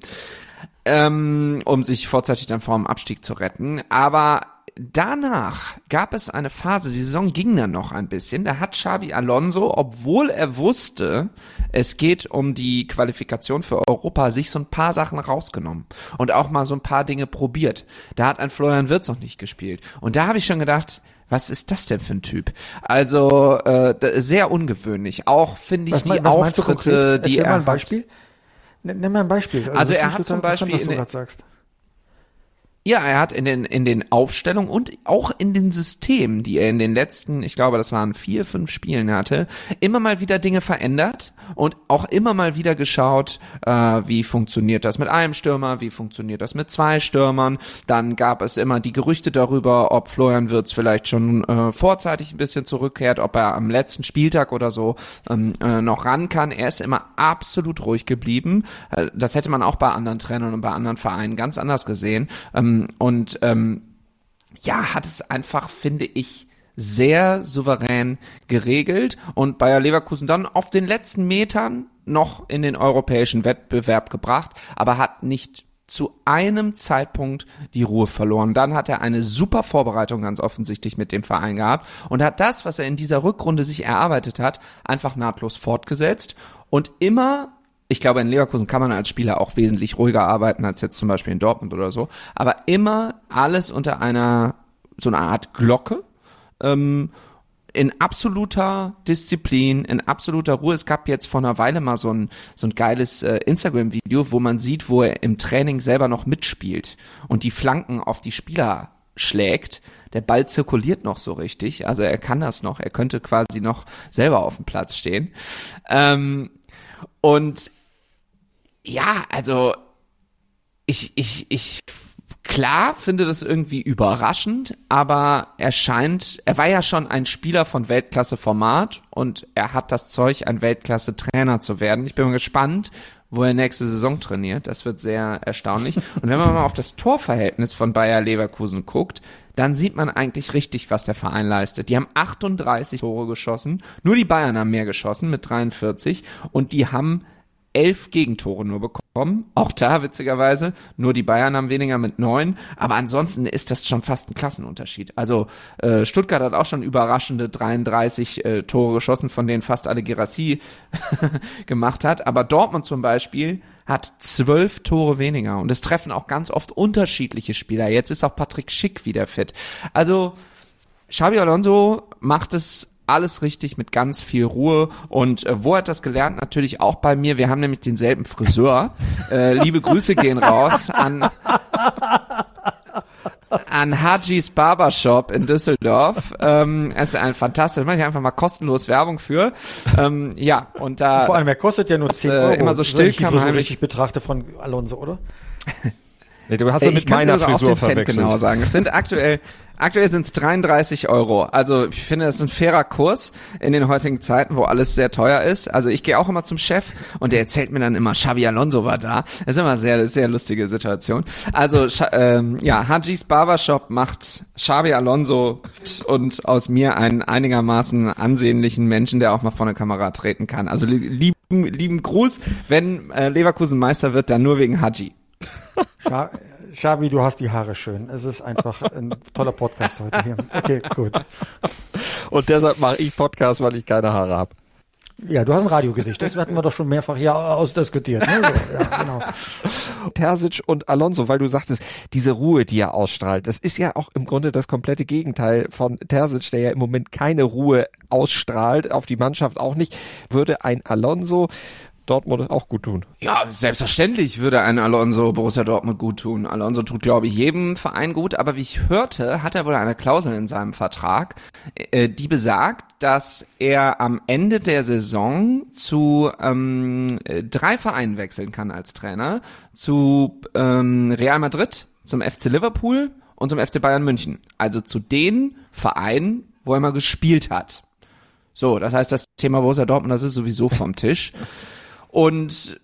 ähm, um sich vorzeitig dann vor dem Abstieg zu retten. Aber danach gab es eine Phase, die Saison ging dann noch ein bisschen, da hat Xabi Alonso, obwohl er wusste, es geht um die Qualifikation für Europa, sich so ein paar Sachen rausgenommen und auch mal so ein paar Dinge probiert. Da hat ein Florian Wirtz noch nicht gespielt. Und da habe ich schon gedacht, was ist das denn für ein Typ? Also äh, sehr ungewöhnlich. Auch finde ich Was, die was Auftritte, die er mal ein hat- Beispiel. Nenn nenn mal ein Beispiel. Also das er hat zum Beispiel was du gerade sagst. Ja, er hat in den, in den Aufstellungen und auch in den Systemen, die er in den letzten, ich glaube, das waren vier, fünf Spielen hatte, immer mal wieder Dinge verändert und auch immer mal wieder geschaut, äh, wie funktioniert das mit einem Stürmer, wie funktioniert das mit zwei Stürmern. Dann gab es immer die Gerüchte darüber, ob Florian Wirtz vielleicht schon äh, vorzeitig ein bisschen zurückkehrt, ob er am letzten Spieltag oder so ähm, äh, noch ran kann. Er ist immer absolut ruhig geblieben. Äh, das hätte man auch bei anderen Trainern und bei anderen Vereinen ganz anders gesehen. Ähm, und ähm, ja, hat es einfach, finde ich, sehr souverän geregelt und Bayer Leverkusen dann auf den letzten Metern noch in den europäischen Wettbewerb gebracht, aber hat nicht zu einem Zeitpunkt die Ruhe verloren. Dann hat er eine super Vorbereitung ganz offensichtlich mit dem Verein gehabt und hat das, was er in dieser Rückrunde sich erarbeitet hat, einfach nahtlos fortgesetzt und immer ich glaube, in Leverkusen kann man als Spieler auch wesentlich ruhiger arbeiten als jetzt zum Beispiel in Dortmund oder so. Aber immer alles unter einer so einer Art Glocke. Ähm, in absoluter Disziplin, in absoluter Ruhe. Es gab jetzt vor einer Weile mal so ein, so ein geiles äh, Instagram-Video, wo man sieht, wo er im Training selber noch mitspielt und die Flanken auf die Spieler schlägt. Der Ball zirkuliert noch so richtig, also er kann das noch, er könnte quasi noch selber auf dem Platz stehen. Ähm, und ja, also ich, ich, ich, klar finde das irgendwie überraschend, aber er scheint, er war ja schon ein Spieler von Weltklasse-Format und er hat das Zeug, ein Weltklasse-Trainer zu werden. Ich bin mal gespannt, wo er nächste Saison trainiert. Das wird sehr erstaunlich. Und wenn man mal auf das Torverhältnis von Bayer Leverkusen guckt, dann sieht man eigentlich richtig, was der Verein leistet. Die haben 38 Tore geschossen. Nur die Bayern haben mehr geschossen mit 43 und die haben elf Gegentore nur bekommen. Auch da witzigerweise. Nur die Bayern haben weniger mit neun. Aber ansonsten ist das schon fast ein Klassenunterschied. Also äh, Stuttgart hat auch schon überraschende 33 äh, Tore geschossen, von denen fast alle Girassi gemacht hat. Aber Dortmund zum Beispiel hat zwölf Tore weniger. Und es treffen auch ganz oft unterschiedliche Spieler. Jetzt ist auch Patrick Schick wieder fit. Also Xabi Alonso macht es alles richtig mit ganz viel Ruhe und äh, wo hat das gelernt? Natürlich auch bei mir. Wir haben nämlich denselben Friseur. Äh, liebe Grüße gehen raus an an Hajis Barbershop in Düsseldorf. Ähm, es ist ein fantastisch, mache ich einfach mal kostenlos Werbung für. Ähm, ja, und da Vor allem, er kostet ja nur 10 äh, Euro. immer so wenn still ich die Frisur richtig betrachte von Alonso, oder? Nee, du hast ja mit meiner Frisur verwechselt. genau sagen. Es sind aktuell, aktuell sind es 33 Euro. Also ich finde, das ist ein fairer Kurs in den heutigen Zeiten, wo alles sehr teuer ist. Also ich gehe auch immer zum Chef und der erzählt mir dann immer, Xabi Alonso war da. Das ist immer sehr, sehr lustige Situation. Also ähm, ja, Hajis Barbershop macht Xabi Alonso und aus mir einen einigermaßen ansehnlichen Menschen, der auch mal vor eine Kamera treten kann. Also li- lieben, lieben Gruß, wenn äh, Leverkusen Meister wird, dann nur wegen Haji. Scha Xabi, du hast die Haare schön. Es ist einfach ein toller Podcast heute hier. Okay, gut. Und deshalb mache ich Podcast, weil ich keine Haare habe. Ja, du hast ein Radiogesicht. Das hatten wir doch schon mehrfach hier ausdiskutiert. Ne? So, ja, genau. Terzic und Alonso, weil du sagtest, diese Ruhe, die er ausstrahlt, das ist ja auch im Grunde das komplette Gegenteil von Terzic, der ja im Moment keine Ruhe ausstrahlt, auf die Mannschaft auch nicht. Würde ein Alonso Dortmund auch gut tun. Ja, selbstverständlich würde ein Alonso Borussia Dortmund gut tun. Alonso tut, glaube ich, jedem Verein gut, aber wie ich hörte, hat er wohl eine Klausel in seinem Vertrag, äh, die besagt, dass er am Ende der Saison zu ähm, drei Vereinen wechseln kann als Trainer. Zu ähm, Real Madrid, zum FC Liverpool und zum FC Bayern München. Also zu den Vereinen, wo er mal gespielt hat. So, das heißt, das Thema Borussia Dortmund, das ist sowieso vom Tisch. Und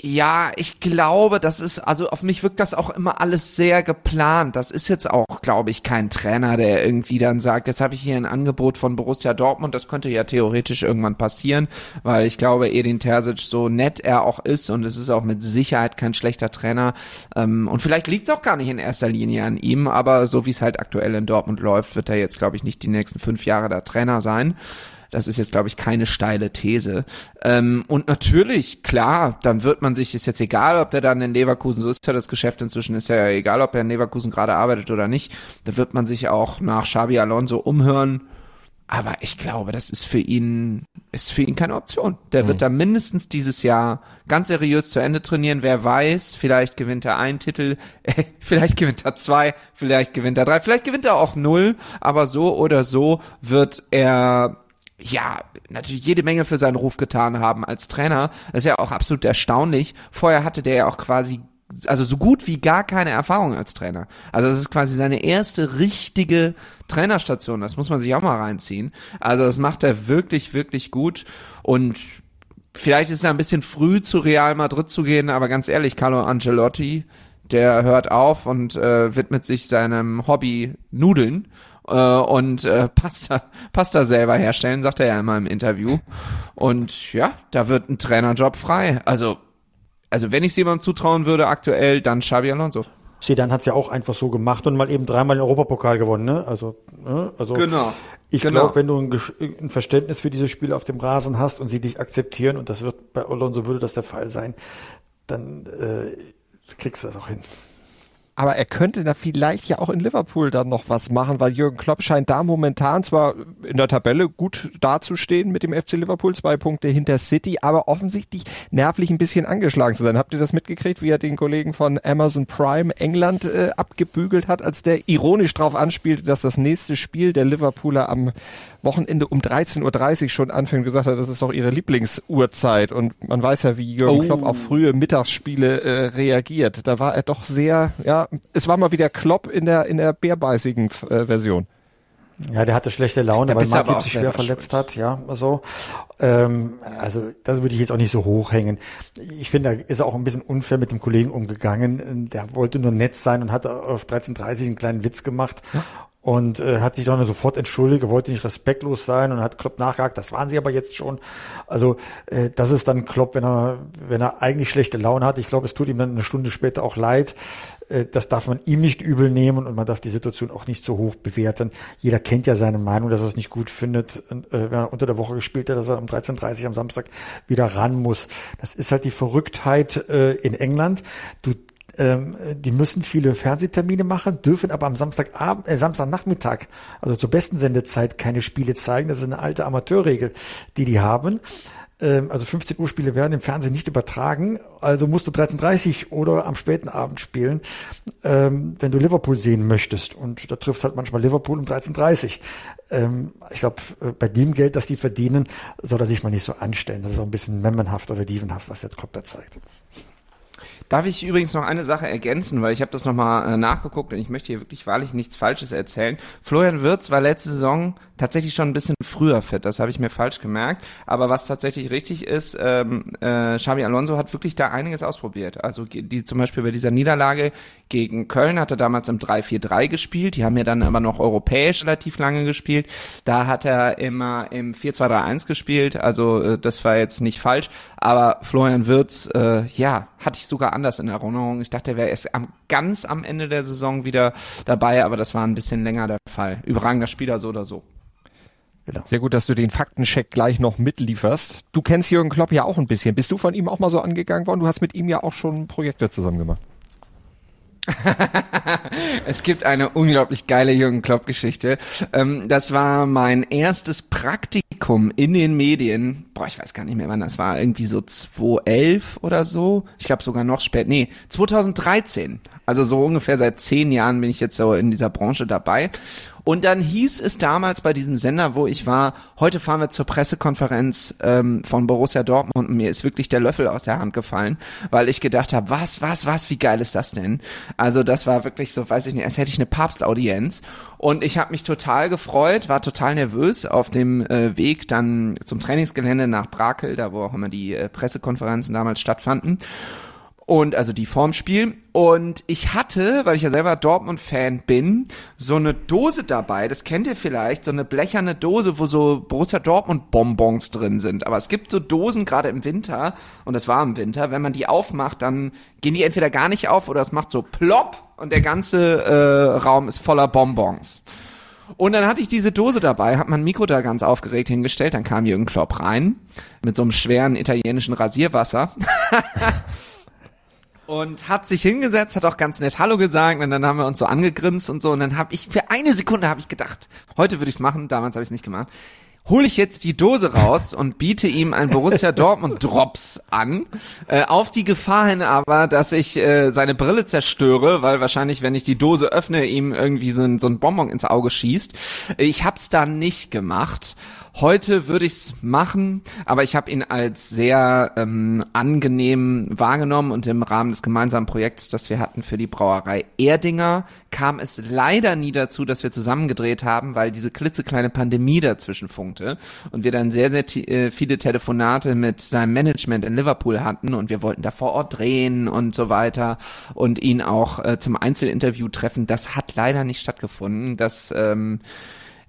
ja, ich glaube, das ist, also auf mich wirkt das auch immer alles sehr geplant. Das ist jetzt auch, glaube ich, kein Trainer, der irgendwie dann sagt, jetzt habe ich hier ein Angebot von Borussia Dortmund, das könnte ja theoretisch irgendwann passieren, weil ich glaube, Edin Terzic, so nett er auch ist und es ist auch mit Sicherheit kein schlechter Trainer ähm, und vielleicht liegt es auch gar nicht in erster Linie an ihm, aber so wie es halt aktuell in Dortmund läuft, wird er jetzt, glaube ich, nicht die nächsten fünf Jahre der Trainer sein. Das ist jetzt, glaube ich, keine steile These. Ähm, und natürlich, klar, dann wird man sich, ist jetzt egal, ob der dann in Leverkusen, so ist ja das Geschäft inzwischen, ist ja egal, ob er in Leverkusen gerade arbeitet oder nicht, da wird man sich auch nach Xabi Alonso umhören. Aber ich glaube, das ist für ihn, ist für ihn keine Option. Der mhm. wird da mindestens dieses Jahr ganz seriös zu Ende trainieren. Wer weiß, vielleicht gewinnt er einen Titel, vielleicht gewinnt er zwei, vielleicht gewinnt er drei, vielleicht gewinnt er auch null. Aber so oder so wird er ja, natürlich jede Menge für seinen Ruf getan haben als Trainer. Das ist ja auch absolut erstaunlich. Vorher hatte der ja auch quasi also so gut wie gar keine Erfahrung als Trainer. Also das ist quasi seine erste richtige Trainerstation. Das muss man sich auch mal reinziehen. Also das macht er wirklich, wirklich gut. Und vielleicht ist er ein bisschen früh zu Real Madrid zu gehen, aber ganz ehrlich, Carlo Angelotti, der hört auf und äh, widmet sich seinem Hobby Nudeln äh, und äh, Pasta, Pasta selber herstellen, sagt er ja immer im Interview. Und ja, da wird ein Trainerjob frei. Also, also wenn ich es jemandem zutrauen würde aktuell, dann Xabi Alonso. Sedan hat's ja auch einfach so gemacht und mal eben dreimal den Europapokal gewonnen, ne? Also, ne? also genau. ich genau. glaube, wenn du ein, ein, Verständnis für diese Spiele auf dem Rasen hast und sie dich akzeptieren, und das wird bei Alonso würde das der Fall sein, dann äh, kriegst du das auch hin. Aber er könnte da vielleicht ja auch in Liverpool dann noch was machen, weil Jürgen Klopp scheint da momentan zwar in der Tabelle gut dazustehen mit dem FC Liverpool, zwei Punkte hinter City, aber offensichtlich nervlich ein bisschen angeschlagen zu sein. Habt ihr das mitgekriegt, wie er den Kollegen von Amazon Prime England äh, abgebügelt hat, als der ironisch drauf anspielte, dass das nächste Spiel der Liverpooler am Wochenende um 13.30 Uhr schon anfängt und gesagt hat, das ist doch ihre Lieblingsuhrzeit. Und man weiß ja, wie Jürgen oh. Klopp auf frühe Mittagsspiele äh, reagiert. Da war er doch sehr, ja, es war mal wieder Klopp in der, in der bärbeißigen äh, Version. Ja, der hatte schlechte Laune, weil Matip sich schwer verletzt hat, ja, so. Ähm, also das würde ich jetzt auch nicht so hochhängen. Ich finde, da ist er auch ein bisschen unfair mit dem Kollegen umgegangen. Der wollte nur nett sein und hat auf 13.30 einen kleinen Witz gemacht. Ja und äh, hat sich dann sofort entschuldigt, wollte nicht respektlos sein und hat Klopp nachgehakt, das waren sie aber jetzt schon. Also äh, das ist dann Klopp, wenn er wenn er eigentlich schlechte Laune hat. Ich glaube, es tut ihm dann eine Stunde später auch leid. Äh, das darf man ihm nicht übel nehmen und man darf die Situation auch nicht so hoch bewerten. Jeder kennt ja seine Meinung, dass er es nicht gut findet, äh, wenn er unter der Woche gespielt hat, dass er um 13.30 am Samstag wieder ran muss. Das ist halt die Verrücktheit äh, in England. Du ähm, die müssen viele Fernsehtermine machen, dürfen aber am Samstagabend, äh, Samstagnachmittag, also zur besten Sendezeit, keine Spiele zeigen. Das ist eine alte Amateurregel, die die haben. Ähm, also 15 Uhr Spiele werden im Fernsehen nicht übertragen, also musst du 13.30 oder am späten Abend spielen, ähm, wenn du Liverpool sehen möchtest. Und da triffst halt manchmal Liverpool um 13.30 ähm, ich glaube, äh, bei dem Geld, das die verdienen, soll er sich mal nicht so anstellen. Das ist auch ein bisschen memmenhaft oder dievenhaft, was der Klopp da zeigt. Darf ich übrigens noch eine Sache ergänzen, weil ich habe das nochmal äh, nachgeguckt und ich möchte hier wirklich wahrlich nichts Falsches erzählen. Florian Wirz war letzte Saison tatsächlich schon ein bisschen früher fit. Das habe ich mir falsch gemerkt. Aber was tatsächlich richtig ist, ähm, äh, Xabi Alonso hat wirklich da einiges ausprobiert. Also die zum Beispiel bei dieser Niederlage gegen Köln hat er damals im 3-4-3 gespielt. Die haben ja dann aber noch europäisch relativ lange gespielt. Da hat er immer im 4-2-3-1 gespielt. Also äh, das war jetzt nicht falsch. Aber Florian Wirtz, äh, ja, hatte ich sogar anders in Erinnerung. Ich dachte, er wäre erst am, ganz am Ende der Saison wieder dabei, aber das war ein bisschen länger der Fall. Überragender Spieler so oder so. Genau. Sehr gut, dass du den Faktencheck gleich noch mitlieferst. Du kennst Jürgen Klopp ja auch ein bisschen. Bist du von ihm auch mal so angegangen worden? Du hast mit ihm ja auch schon Projekte zusammen gemacht. es gibt eine unglaublich geile Jürgen Klopp-Geschichte. Ähm, das war mein erstes Praktikum in den Medien. Boah, ich weiß gar nicht mehr, wann das war. Irgendwie so 2011 oder so. Ich glaube sogar noch spät. Nee, 2013. Also so ungefähr seit zehn Jahren bin ich jetzt so in dieser Branche dabei. Und dann hieß es damals bei diesem Sender, wo ich war, heute fahren wir zur Pressekonferenz ähm, von Borussia Dortmund und mir ist wirklich der Löffel aus der Hand gefallen, weil ich gedacht habe, was, was, was, wie geil ist das denn? Also das war wirklich so, weiß ich nicht, als hätte ich eine Papstaudienz. Und ich habe mich total gefreut, war total nervös auf dem äh, Weg dann zum Trainingsgelände nach Brakel, da wo auch immer die äh, Pressekonferenzen damals stattfanden und also die vorm Spiel. Und ich hatte, weil ich ja selber Dortmund-Fan bin, so eine Dose dabei, das kennt ihr vielleicht, so eine blecherne Dose, wo so Borussia Dortmund-Bonbons drin sind. Aber es gibt so Dosen gerade im Winter, und es war im Winter, wenn man die aufmacht, dann gehen die entweder gar nicht auf oder es macht so plopp und der ganze äh, Raum ist voller Bonbons. Und dann hatte ich diese Dose dabei, hab mein Mikro da ganz aufgeregt hingestellt, dann kam Jürgen Klopp rein mit so einem schweren italienischen Rasierwasser. und hat sich hingesetzt, hat auch ganz nett Hallo gesagt und dann haben wir uns so angegrinst und so und dann habe ich für eine Sekunde habe ich gedacht, heute würde ich es machen, damals habe ich es nicht gemacht. Hole ich jetzt die Dose raus und biete ihm ein Borussia Dortmund Drops an, äh, auf die Gefahr hin aber, dass ich äh, seine Brille zerstöre, weil wahrscheinlich, wenn ich die Dose öffne, ihm irgendwie so ein, so ein Bonbon ins Auge schießt. Ich hab's dann nicht gemacht Heute würde ich es machen, aber ich habe ihn als sehr ähm, angenehm wahrgenommen und im Rahmen des gemeinsamen Projekts, das wir hatten für die Brauerei Erdinger, kam es leider nie dazu, dass wir zusammen gedreht haben, weil diese klitzekleine Pandemie dazwischen funkte und wir dann sehr, sehr äh, viele Telefonate mit seinem Management in Liverpool hatten und wir wollten da vor Ort drehen und so weiter und ihn auch äh, zum Einzelinterview treffen. Das hat leider nicht stattgefunden. Das ähm,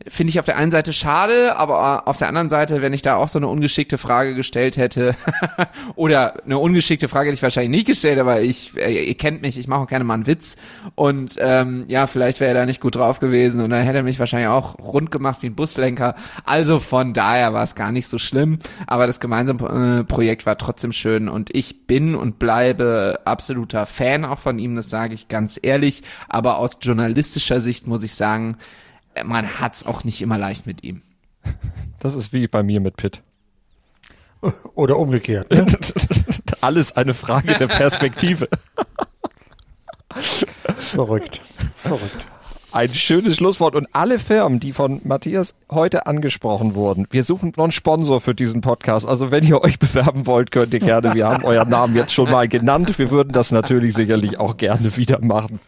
finde ich auf der einen Seite schade, aber auf der anderen Seite, wenn ich da auch so eine ungeschickte Frage gestellt hätte, oder eine ungeschickte Frage hätte ich wahrscheinlich nicht gestellt, aber ich, äh, ihr kennt mich, ich mache auch gerne mal einen Witz und ähm, ja, vielleicht wäre er da nicht gut drauf gewesen und dann hätte er mich wahrscheinlich auch rund gemacht wie ein Buslenker. Also von daher war es gar nicht so schlimm, aber das gemeinsame äh, Projekt war trotzdem schön und ich bin und bleibe absoluter Fan auch von ihm, das sage ich ganz ehrlich, aber aus journalistischer Sicht muss ich sagen, man hat's auch nicht immer leicht mit ihm. Das ist wie bei mir mit Pitt. Oder umgekehrt. Ne? Alles eine Frage der Perspektive. Verrückt. Verrückt. Ein schönes Schlusswort. Und alle Firmen, die von Matthias heute angesprochen wurden, wir suchen noch einen Sponsor für diesen Podcast. Also wenn ihr euch bewerben wollt, könnt ihr gerne. Wir haben euren Namen jetzt schon mal genannt. Wir würden das natürlich sicherlich auch gerne wieder machen.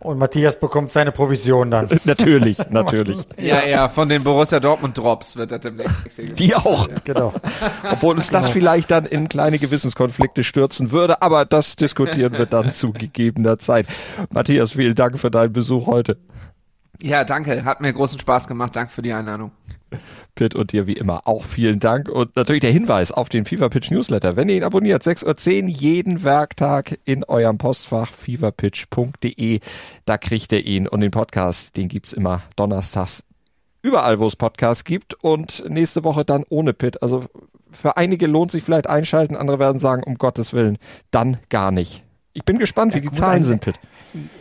Und Matthias bekommt seine Provision dann. natürlich, natürlich. Ja, ja, von den Borussia Dortmund Drops wird das demnächst. Die auch. Genau. Obwohl uns das genau. vielleicht dann in kleine Gewissenskonflikte stürzen würde, aber das diskutieren wir dann zu gegebener Zeit. Matthias, vielen Dank für deinen Besuch heute. Ja, danke. Hat mir großen Spaß gemacht. Danke für die Einladung. Pitt und dir wie immer auch vielen Dank. Und natürlich der Hinweis auf den Fever Pitch Newsletter. Wenn ihr ihn abonniert, 6.10 Uhr jeden Werktag in eurem Postfach feverpitch.de. Da kriegt ihr ihn. Und den Podcast, den gibt's immer donnerstags überall, wo es Podcasts gibt. Und nächste Woche dann ohne Pitt. Also für einige lohnt sich vielleicht einschalten, andere werden sagen, um Gottes Willen, dann gar nicht. Ich bin gespannt, wie die Zahlen sind, Pitt.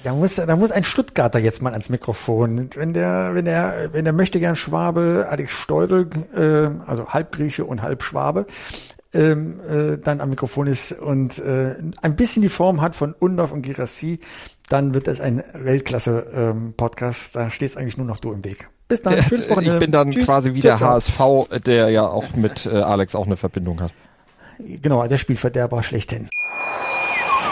Da muss, da muss ein Stuttgarter jetzt mal ans Mikrofon. Wenn der, wenn der, wenn der möchte gern Schwabe, Alex Steudel, äh, also halb Grieche und halb Schwabe, ähm, äh, dann am Mikrofon ist und äh, ein bisschen die Form hat von Undorf und Girassi, dann wird es ein Weltklasse-Podcast. Ähm, da steht es eigentlich nur noch du im Weg. Bis dann. Schönes Wochenende. Ich bin dann Tschüss. quasi wie der HSV, der ja auch mit äh, Alex auch eine Verbindung hat. Genau, der Spielverderber schlechthin.